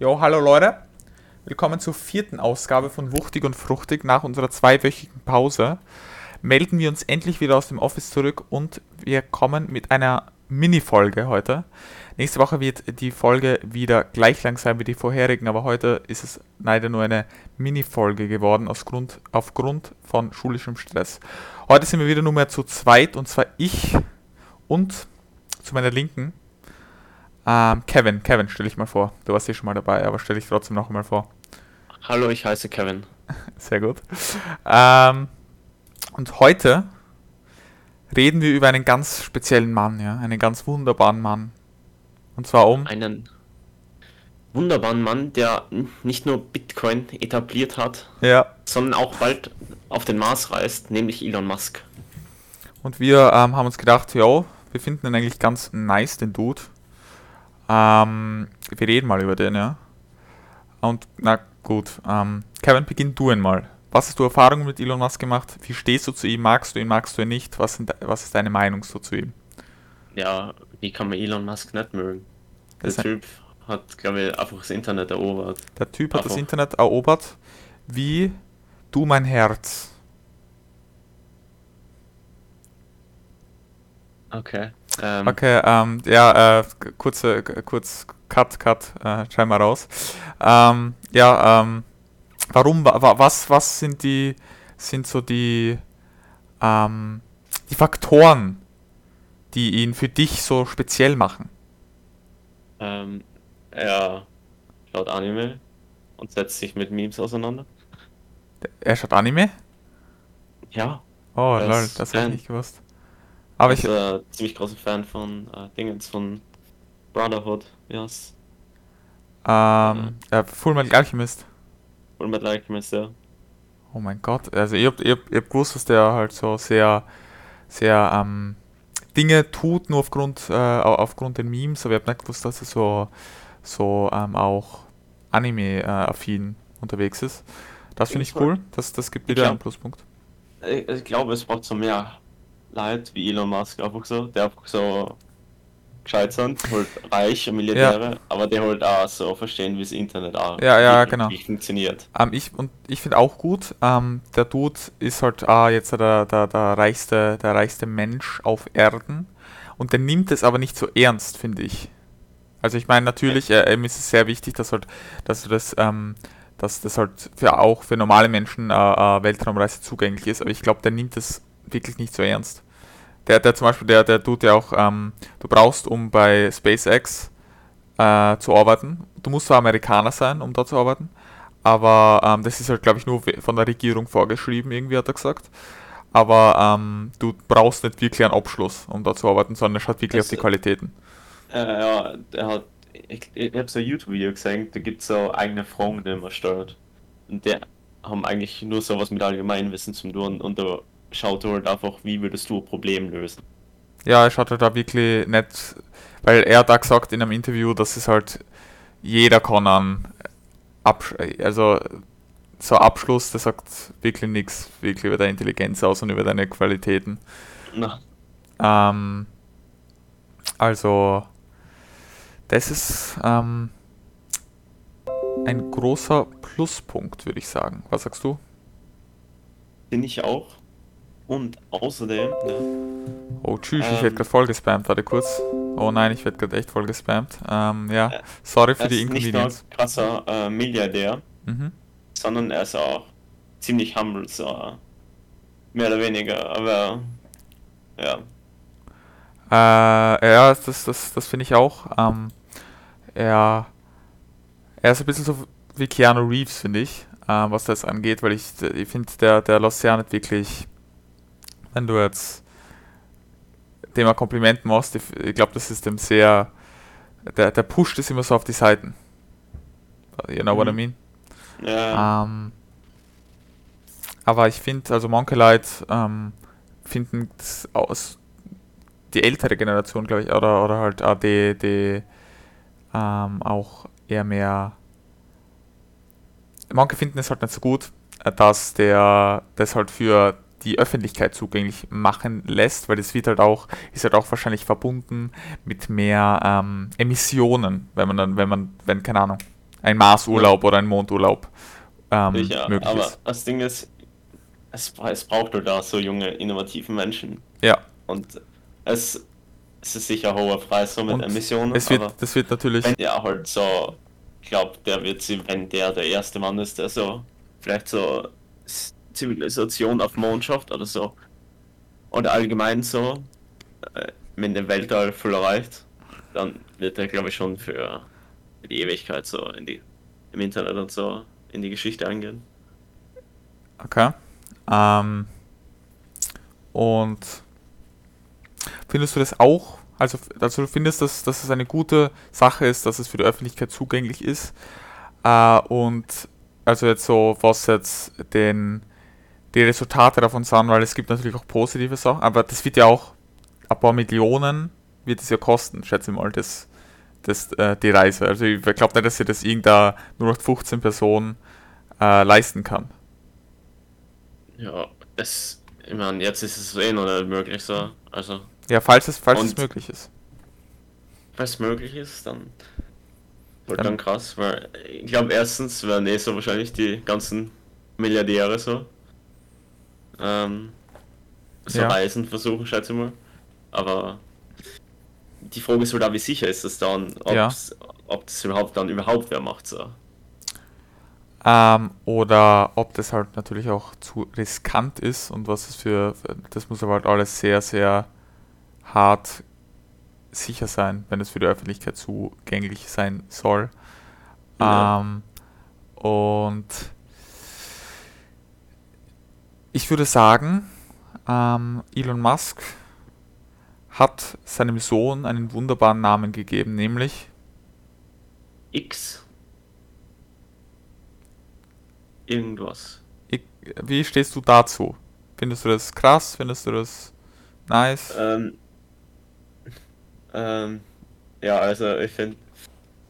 Jo, hallo Leute. Willkommen zur vierten Ausgabe von Wuchtig und Fruchtig. Nach unserer zweiwöchigen Pause melden wir uns endlich wieder aus dem Office zurück und wir kommen mit einer Mini-Folge heute. Nächste Woche wird die Folge wieder gleich lang sein wie die vorherigen, aber heute ist es leider nur eine Mini-Folge geworden aus Grund, aufgrund von schulischem Stress. Heute sind wir wieder nur mehr zu zweit und zwar ich und zu meiner Linken ähm, Kevin. Kevin, stell dich mal vor. Du warst eh schon mal dabei, aber stell dich trotzdem noch einmal vor. Hallo, ich heiße Kevin. Sehr gut. Ähm, und heute reden wir über einen ganz speziellen Mann, ja, einen ganz wunderbaren Mann. Und zwar um Einen wunderbaren Mann, der nicht nur Bitcoin etabliert hat, ja. sondern auch bald auf den Mars reist, nämlich Elon Musk. Und wir ähm, haben uns gedacht, ja, wir finden ihn eigentlich ganz nice, den Dude. Ähm, wir reden mal über den, ja. Und na gut, ähm, Kevin, beginn du einmal. Was hast du Erfahrungen mit Elon Musk gemacht? Wie stehst du zu ihm? Magst du ihn, magst du ihn nicht? Was, sind, was ist deine Meinung so zu ihm? Ja, wie kann man Elon Musk nicht mögen? Der Das Typ hat, glaube ich, einfach das Internet erobert. Der Typ hat das Einfach. Internet erobert wie du mein Herz. Okay. Ähm, Okay, ähm, ja, äh, kurze, kurz, Cut, Cut, äh, schreib mal raus. Ähm, ja, ähm, warum, wa, wa- was, was sind die, sind so die, ähm, die Faktoren, die ihn für dich so speziell machen? Ähm, er schaut Anime und setzt sich mit Memes auseinander. Er schaut Anime? Ja, Oh, lol, das habe ich nicht gewusst. Aber ich ich, bin ein ziemlich großer Fan von äh, Dingens, von Brotherhood, wie heißt ähm, äh, Full Metal Alchemist. Full Metal Alchemist, ja. Oh mein Gott, also ihr habt, ihr habt gewusst, dass der halt so sehr, sehr ähm, Dinge tut, nur aufgrund, äh, au- aufgrund den Memes, aber ihr habt nicht gewusst, dass er so, so ähm, auch Anime-affin unterwegs ist. Das finde ich ich cool, das, das gibt Ich wieder einen glaub- Pluspunkt. Ich, ich glaube, es braucht so mehr Leute wie Elon Musk einfach so, der einfach so gescheit sind, halt reich und Milliardäre, aber der halt auch so verstehen, wie das Internet auch Ja, ja, wie, genau. wie funktioniert. Ähm, ich, und ich finde auch gut, ähm, der Dude ist halt ah, jetzt der, der, der, reichste, der reichste Mensch auf Erden und der nimmt es aber nicht so ernst, finde ich. Also ich meine natürlich, äh, ihm ist es sehr wichtig, dass halt, dass du das, ähm, dass das halt für auch für normale Menschen äh, äh, Weltraumreise zugänglich ist, aber ich glaube, der nimmt es wirklich nicht so ernst. Der, der zum Beispiel, der, der tut ja auch, ähm, du brauchst, um bei SpaceX äh, zu arbeiten, du musst zwar Amerikaner sein, um dort zu arbeiten, aber ähm, das ist halt, glaube ich, nur von der Regierung vorgeschrieben, irgendwie hat er gesagt. Aber ähm, du brauchst nicht wirklich einen Abschluss, um da zu arbeiten, sondern es schaut wirklich Das- auf die Qualitäten. Äh, ja, der hat, ich, ich habe so ein YouTube-Video gesehen, da gibt es so eigene Fragen, die man stellt. Und der haben eigentlich nur sowas mit Allgemeinwissen zu tun und da schaut halt einfach, wie würdest du ein Problem lösen. Ja, er schaut halt da wirklich nicht, weil er da gesagt in einem Interview, dass es halt jeder kann an also so Abschluss, der sagt wirklich nichts wirklich über deine Intelligenz aus und über deine Qualitäten. Ähm, also, das ist ähm, ein großer Pluspunkt, würde ich sagen. Was sagst du? bin ich auch. Und außerdem, ne, Oh, tschüss, ich Ähm. werde gerade voll gespammt. Warte kurz. Oh nein, ich werde gerade echt voll gespammt. Ähm, ja, Äh, sorry für er die ist nicht nur Inconvenience. krasser äh, Milliardär, Mhm. sondern er ist auch ziemlich humble, so mehr oder weniger, aber ja. Äh, ja, das, das, das finde ich auch. Ähm, er, er ist ein bisschen so wie Keanu Reeves, finde ich, ähm, was das angeht, weil ich, ich finde, der, der lässt ja nicht wirklich, wenn du jetzt dem ein Kompliment machst, ich, ich glaube, das ist dem sehr, der, der pusht es immer so auf die Seiten. You know what I Mhm. mean? Ja, Ähm, aber ich finde, also Monkey Light ähm, finden aus die ältere Generation, glaube ich, oder, oder halt auch die, die ähm, auch eher mehr. Manche finden es halt nicht so gut, äh, dass der das halt für die Öffentlichkeit zugänglich machen lässt, weil das wird halt auch, ist halt auch wahrscheinlich verbunden mit mehr ähm, Emissionen, wenn man dann, wenn man, wenn, keine Ahnung, ein Marsurlaub oder ein Mondurlaub ähm, Sicher, möglich aber ist. das Ding ist, es, es braucht halt da so junge, innovative Menschen. Ja, Und es, es ist sicher hoher Preis so mit Und Emissionen, es wird, das wird natürlich, wenn der halt so, ich glaube, der wird sie, wenn der der erste Mann ist, der so vielleicht so Zivilisation auf Mond schafft oder so, oder allgemein so, äh, mit dem Weltall voll erreicht, dann wird er, glaube ich, schon für die Ewigkeit so in die, im Internet und so in die Geschichte eingehen. okay. Ähm, und findest du das auch, also, also du findest, dass, dass es eine gute Sache ist, dass es für die Öffentlichkeit zugänglich ist äh, und also jetzt so, was jetzt den, die Resultate davon sind, weil es gibt natürlich auch positive Sachen, aber das wird ja auch ein paar Millionen wird es ja kosten, schätze ich mal, das, das, äh, die Reise. Also ich glaube nicht, dass sie das irgendeine nur noch 15 Personen äh, leisten kann. Ja, es, ich meine, jetzt ist es eh noch nicht möglich so, also Ja, falls es, falls es möglich ist. Wenn es möglich ist, dann wird Dann- dann krass, weil ich glaube erstens werden eh so wahrscheinlich die ganzen Milliardäre so ähm, so Ja. Reisen versuchen, schätze ich mal. Aber die Frage ist halt auch, wie sicher ist das dann, Ja. ob das überhaupt dann überhaupt wer macht so. Ähm, oder ob das halt natürlich auch zu riskant ist und was es für, für- das muss aber halt alles sehr, sehr hart sicher sein, wenn es für die Öffentlichkeit zugänglich sein soll. Ja. Ähm, und ich würde sagen, ähm, Elon Musk hat seinem Sohn einen wunderbaren Namen gegeben, nämlich X. Irgendwas. Ich, wie stehst du dazu? Findest du das krass? Findest du das nice? Ähm, ähm, ja, also ich finde,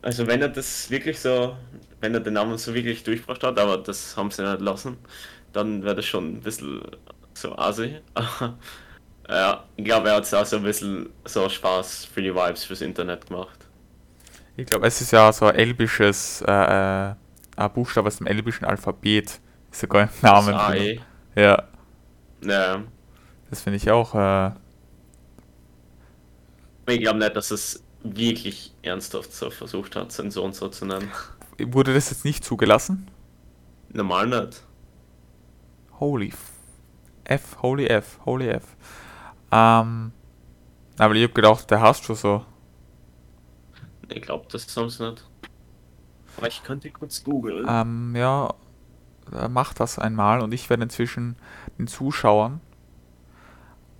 also wenn er das wirklich so, wenn er den Namen so wirklich durchgebracht hat, aber das haben sie nicht lassen, dann wäre das schon ein bisschen so assi. ja, ich glaube, er hat es auch so ein bisschen so Spaß für die Vibes fürs Internet gemacht. Ich glaube, es ist ja so ein elbisches, äh, äh, ein Buchstabe aus dem elbischen Alphabet. Ist sogar im Namen. Das drin. Ja, Ja, das finde ich auch. Äh, ich glaube nicht, dass es wirklich ernsthaft so versucht hat, seinen Sohn so zu nennen. wurde das jetzt nicht zugelassen? Normal nicht. Holy F, Holy F, Holy F. Ähm, aber ich habe gedacht, der hast schon so. Ich glaube, das haben sie nicht. Aber ich könnte kurz googeln. Ähm, ja, äh, mach das einmal und ich werde inzwischen den Zuschauern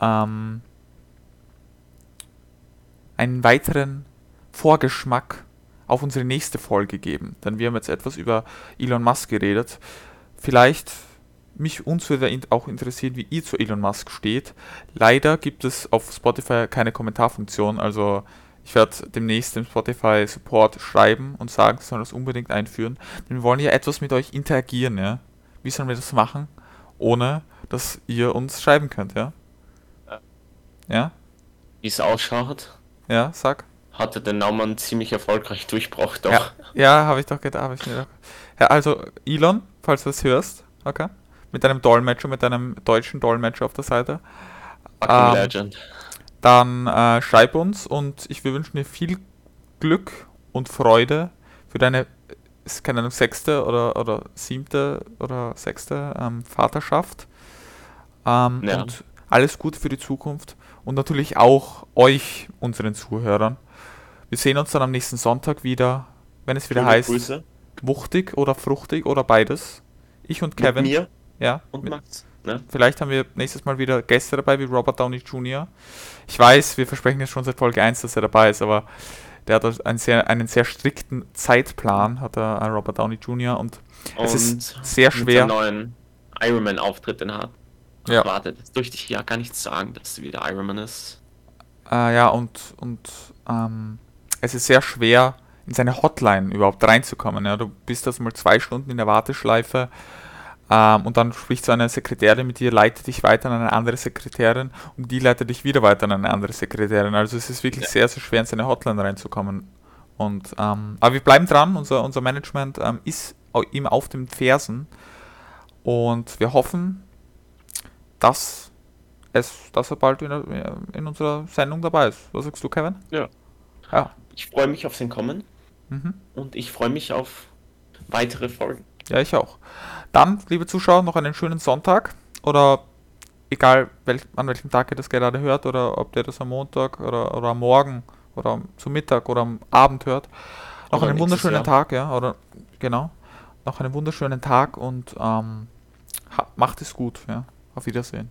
ähm, einen weiteren Vorgeschmack auf unsere nächste Folge geben. Denn wir haben jetzt etwas über Elon Musk geredet. Vielleicht mich uns würde auch interessieren, wie ihr zu Elon Musk steht. Leider gibt es auf Spotify keine Kommentarfunktion, also ich werde demnächst dem Spotify Support schreiben und sagen, sie sollen das unbedingt einführen. Denn wir wollen ja etwas mit euch interagieren, ja. Wie sollen wir das machen, ohne dass ihr uns schreiben könnt, ja? Ja? Wie es ausschaut, Ja, sag. hatte den Namen ziemlich erfolgreich durchbracht. Doch. Ja, ja habe ich doch gedacht. Hab ich mir gedacht. Ja, also Elon, falls du das hörst, okay? Mit deinem Dolmetscher, mit deinem deutschen Dolmetscher auf der Seite. Fucking ähm, Legend. Dann äh, schreib uns und ich wir wünschen dir viel Glück und Freude für deine, ist keine Ahnung, sechste oder, oder siebte oder sechste ähm, Vaterschaft. Ähm, Ja. Und alles Gute für die Zukunft und natürlich auch euch, unseren Zuhörern. Wir sehen uns dann am nächsten Sonntag wieder, wenn es wieder Liebe heißt, Grüße wuchtig oder fruchtig oder beides. Ich und Kevin. mit mir Ja, und mit- Max. Ne? Vielleicht haben wir nächstes Mal wieder Gäste dabei, wie Robert Downey Jr. Ich weiß, wir versprechen jetzt schon seit Folge 1, dass er dabei ist, aber der hat einen sehr, einen sehr strikten Zeitplan, hat er äh, Robert Downey Jr. und Und es ist sehr mit schwer. seinem neuen Iron Man Auftritt, den er hat. Ja. Warte, das durfte ich ja gar nicht sagen, dass er wieder Iron Man ist. Äh, ja, und, und ähm, es ist sehr schwer, in seine Hotline überhaupt reinzukommen. Ja. Du bist das mal zwei Stunden in der Warteschleife ähm, und dann spricht so eine Sekretärin mit dir, leitet dich weiter an eine andere Sekretärin und die leitet dich wieder weiter an eine andere Sekretärin. Also es ist wirklich Ja. sehr, sehr schwer, in seine Hotline reinzukommen. Und, ähm, aber wir bleiben dran, unser, unser Management ähm, ist ihm auf den Fersen und wir hoffen, dass, es, dass er bald in, in unserer Sendung dabei ist. Was sagst du, Kevin? Ja. Ja. Ich freue mich auf sein Kommen Mhm. und ich freue mich auf weitere Folgen. Ja, ich auch. Dann, liebe Zuschauer, noch einen schönen Sonntag oder egal welch, an welchem Tag ihr das gerade hört oder ob ihr das am Montag oder, oder am Morgen oder zum Mittag oder am Abend hört. Noch Oder einen wunderschönen Jahr. Tag, ja, oder genau. Noch einen wunderschönen Tag und ähm, macht es gut, ja. Auf Wiedersehen.